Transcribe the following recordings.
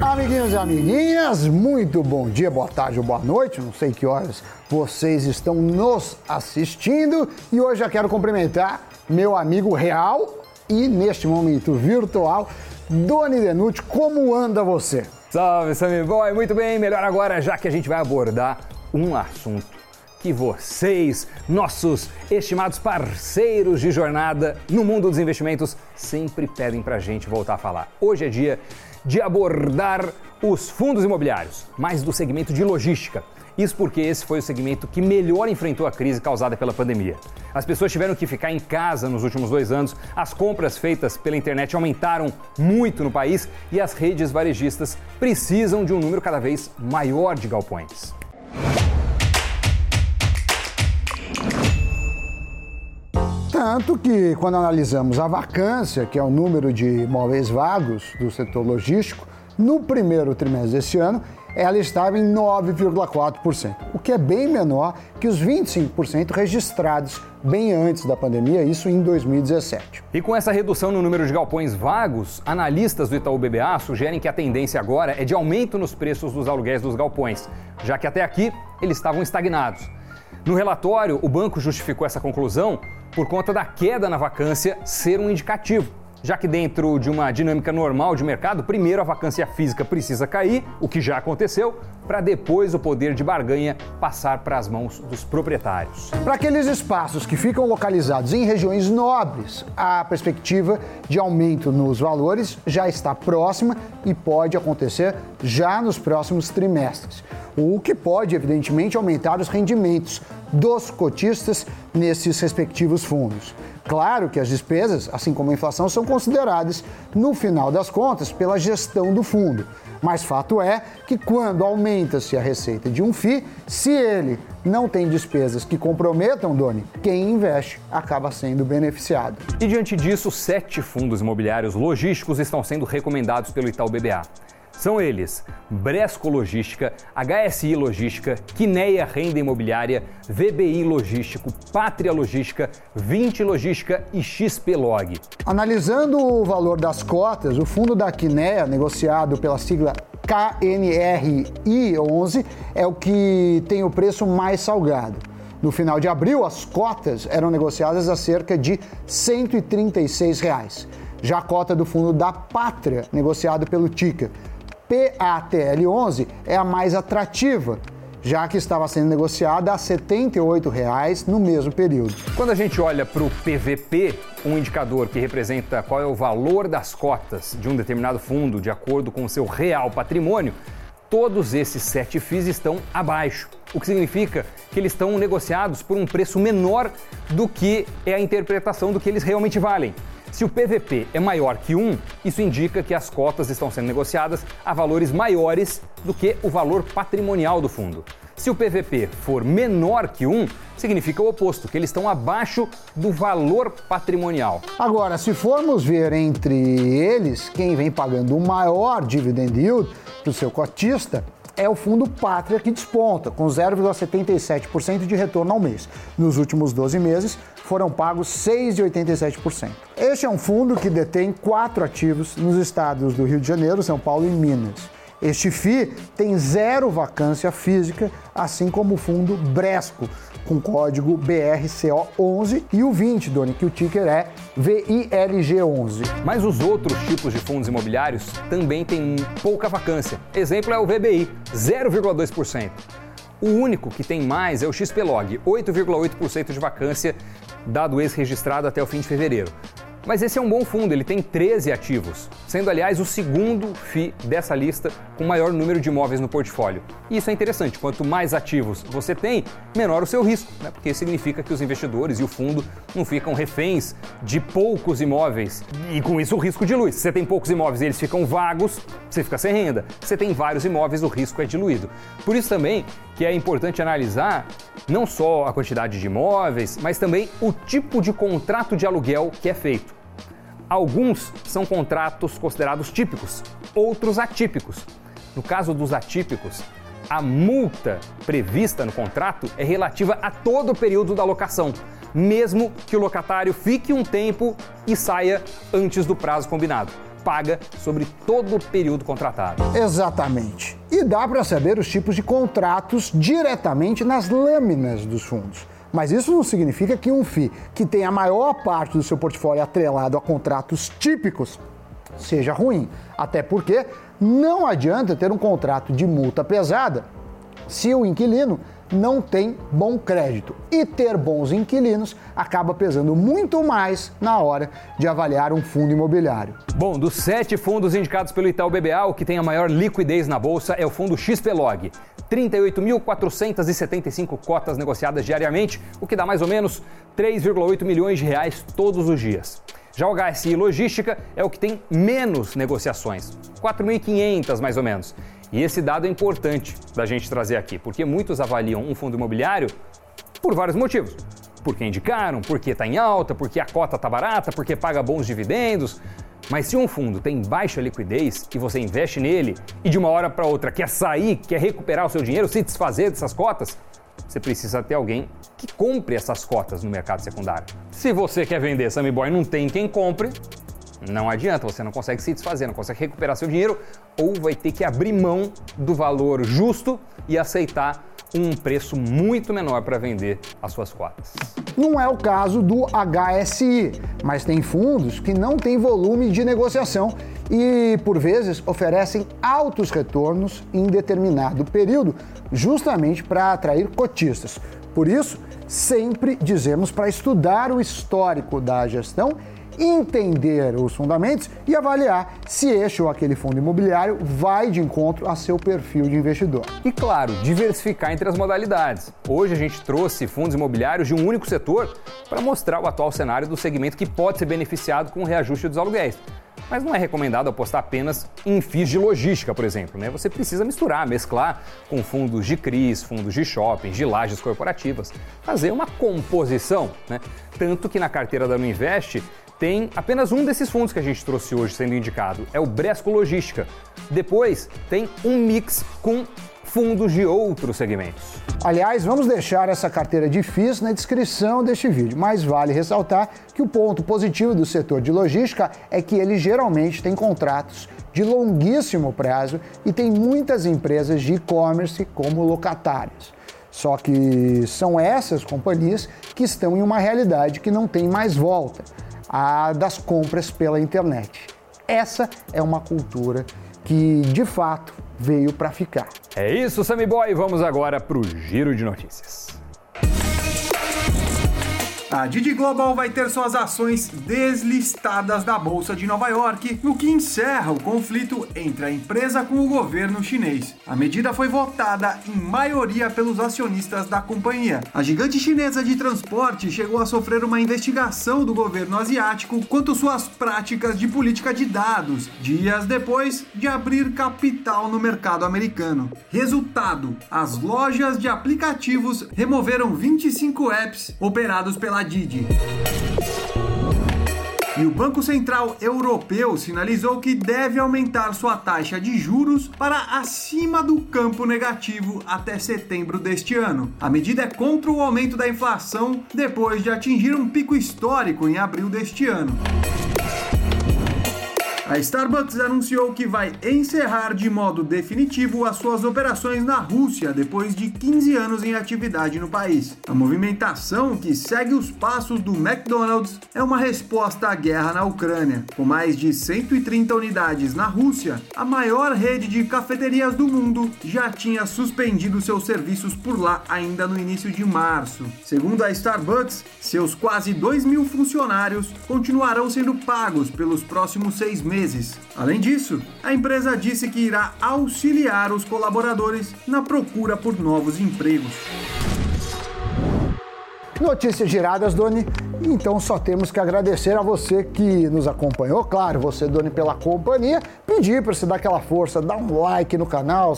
Amiguinhos e amiguinhas, muito bom dia, boa tarde ou boa noite, não sei que horas vocês estão nos assistindo e hoje eu quero cumprimentar meu amigo real e neste momento virtual, Doni Denuti, como anda você? Salve, Sammy Boy, muito bem, melhor agora já que a gente vai abordar um assunto que vocês, nossos estimados parceiros de jornada no mundo dos investimentos, sempre pedem pra gente voltar a falar. Hoje é dia de abordar os fundos imobiliários, mais do segmento de logística. Isso porque esse foi o segmento que melhor enfrentou a crise causada pela pandemia. As pessoas tiveram que ficar em casa nos últimos dois anos, as compras feitas pela internet aumentaram muito no país e as redes varejistas precisam de um número cada vez maior de galpões. Tanto que, quando analisamos a vacância, que é o número de imóveis vagos do setor logístico, no primeiro trimestre desse ano, ela estava em 9,4%, o que é bem menor que os 25% registrados bem antes da pandemia, isso em 2017. E com essa redução no número de galpões vagos, analistas do Itaú BBA sugerem que a tendência agora é de aumento nos preços dos aluguéis dos galpões, já que até aqui eles estavam estagnados. No relatório, o banco justificou essa conclusão por conta da queda na vacância ser um indicativo já que dentro de uma dinâmica normal de mercado, primeiro a vacância física precisa cair, o que já aconteceu, para depois o poder de barganha passar para as mãos dos proprietários. Para aqueles espaços que ficam localizados em regiões nobres, a perspectiva de aumento nos valores já está próxima e pode acontecer já nos próximos trimestres, o que pode, evidentemente, aumentar os rendimentos dos cotistas nesses respectivos fundos. Claro que as despesas, assim como a inflação, são consideradas, no final das contas, pela gestão do fundo. Mas fato é que quando aumenta-se a receita de um FII, se ele não tem despesas que comprometam, Doni, quem investe acaba sendo beneficiado. E diante disso, sete fundos imobiliários logísticos estão sendo recomendados pelo Itaú BBA. São eles Bresco Logística, HSI Logística, Quineia Renda Imobiliária, VBI Logístico, Pátria Logística, 20 Logística e XP Log. Analisando o valor das cotas, o fundo da Quineia, negociado pela sigla KNRI11, é o que tem o preço mais salgado. No final de abril, as cotas eram negociadas a cerca de 136 reais. Já a cota do fundo da Pátria, negociado pelo Ticker, PATL11 é a mais atrativa, já que estava sendo negociada a R$ 78,00 no mesmo período. Quando a gente olha para o PVP, um indicador que representa qual é o valor das cotas de um determinado fundo de acordo com o seu real patrimônio, todos esses sete FIIs estão abaixo, o que significa que eles estão negociados por um preço menor do que é a interpretação do que eles realmente valem. Se o PVP é maior que 1, isso indica que as cotas estão sendo negociadas a valores maiores do que o valor patrimonial do fundo. Se o PVP for menor que 1, significa o oposto, que eles estão abaixo do valor patrimonial. Agora, se formos ver entre eles quem vem pagando o maior dividend yield para o seu cotista, é o fundo Pátria que desponta, com 0,77% de retorno ao mês. Nos últimos 12 meses, foram pagos 6,87%. Este é um fundo que detém quatro ativos nos estados do Rio de Janeiro, São Paulo e Minas. Este FI tem zero vacância física, assim como o fundo Bresco, com código BRCO11 e o 20, Doni, que o ticker é VILG11. Mas os outros tipos de fundos imobiliários também têm pouca vacância. Exemplo é o VBI, 0,2%. O único que tem mais é o XPlog, 8,8% de vacância, dado ex-registrado até o fim de fevereiro. Mas esse é um bom fundo, ele tem 13 ativos, sendo aliás o segundo FI dessa lista com maior número de imóveis no portfólio. E isso é interessante, quanto mais ativos você tem, menor o seu risco, né? porque significa que os investidores e o fundo não ficam reféns de poucos imóveis e com isso o risco dilui. Se você tem poucos imóveis e eles ficam vagos, você fica sem renda. Se você tem vários imóveis, o risco é diluído. Por isso também que é importante analisar não só a quantidade de imóveis, mas também o tipo de contrato de aluguel que é feito. Alguns são contratos considerados típicos, outros atípicos. No caso dos atípicos, a multa prevista no contrato é relativa a todo o período da locação, mesmo que o locatário fique um tempo e saia antes do prazo combinado. paga sobre todo o período contratado. Exatamente. E dá para saber os tipos de contratos diretamente nas lâminas dos fundos. Mas isso não significa que um FII que tem a maior parte do seu portfólio atrelado a contratos típicos seja ruim. Até porque não adianta ter um contrato de multa pesada se o inquilino não tem bom crédito. E ter bons inquilinos acaba pesando muito mais na hora de avaliar um fundo imobiliário. Bom, dos sete fundos indicados pelo Itaú BBA, o que tem a maior liquidez na bolsa é o fundo XPlog. 38.475 cotas negociadas diariamente, o que dá mais ou menos 3,8 milhões de reais todos os dias. Já o HSI Logística é o que tem menos negociações, 4.500 mais ou menos. E esse dado é importante da gente trazer aqui, porque muitos avaliam um fundo imobiliário por vários motivos. Porque indicaram, porque está em alta, porque a cota está barata, porque paga bons dividendos. Mas se um fundo tem baixa liquidez e você investe nele e de uma hora para outra quer sair, quer recuperar o seu dinheiro, se desfazer dessas cotas, você precisa ter alguém que compre essas cotas no mercado secundário. Se você quer vender Sammy Boy não tem quem compre, não adianta, você não consegue se desfazer, não consegue recuperar seu dinheiro ou vai ter que abrir mão do valor justo e aceitar um preço muito menor para vender as suas cotas. Não é o caso do HSI, mas tem fundos que não têm volume de negociação e, por vezes, oferecem altos retornos em determinado período, justamente para atrair cotistas. Por isso, sempre dizemos para estudar o histórico da gestão entender os fundamentos e avaliar se este ou aquele fundo imobiliário vai de encontro a seu perfil de investidor. E claro, diversificar entre as modalidades. Hoje a gente trouxe fundos imobiliários de um único setor para mostrar o atual cenário do segmento que pode ser beneficiado com o reajuste dos aluguéis. Mas não é recomendado apostar apenas em FIIs de logística, por exemplo. Né? Você precisa misturar, mesclar com fundos de CRIs, fundos de shoppings, de lajes corporativas. Fazer uma composição. Né? Tanto que na carteira da Nuinvest tem apenas um desses fundos que a gente trouxe hoje sendo indicado, é o Bresco Logística. Depois tem um mix com fundos de outros segmentos. Aliás, vamos deixar essa carteira FIIs na descrição deste vídeo, mas vale ressaltar que o ponto positivo do setor de logística é que ele geralmente tem contratos de longuíssimo prazo e tem muitas empresas de e-commerce como locatárias. Só que são essas companhias que estão em uma realidade que não tem mais volta a das compras pela internet. Essa é uma cultura que, de fato, veio para ficar. É isso, Sammy Boy. Vamos agora para o giro de notícias. A Didi Global vai ter suas ações deslistadas da Bolsa de Nova York, no que encerra o conflito entre a empresa com o governo chinês. A medida foi votada em maioria pelos acionistas da companhia. A gigante chinesa de transporte chegou a sofrer uma investigação do governo asiático quanto suas práticas de política de dados, dias depois de abrir capital no mercado americano. Resultado: as lojas de aplicativos removeram 25 apps operados pela Didi. E o Banco Central Europeu sinalizou que deve aumentar sua taxa de juros para acima do campo negativo até setembro deste ano. A medida é contra o aumento da inflação depois de atingir um pico histórico em abril deste ano. A Starbucks anunciou que vai encerrar de modo definitivo as suas operações na Rússia depois de 15 anos em atividade no país. A movimentação, que segue os passos do McDonald's, é uma resposta à guerra na Ucrânia. Com mais de 130 unidades na Rússia, a maior rede de cafeterias do mundo já tinha suspendido seus serviços por lá ainda no início de março. Segundo a Starbucks, seus quase 2 mil funcionários continuarão sendo pagos pelos próximos seis meses meses. Além disso, a empresa disse que irá auxiliar os colaboradores na procura por novos empregos. Notícias giradas, Doni. Então só temos que agradecer a você que nos acompanhou, claro, você, Doni, pela companhia. Pedir para você dar aquela força, dar um like no canal,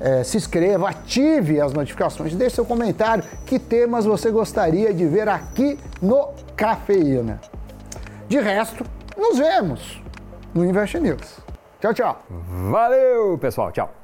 é, se inscreva, ative as notificações, deixe seu comentário. Que temas você gostaria de ver aqui no Cafeína? De resto, nos vemos no Invest News. Tchau, tchau. Valeu, pessoal. Tchau.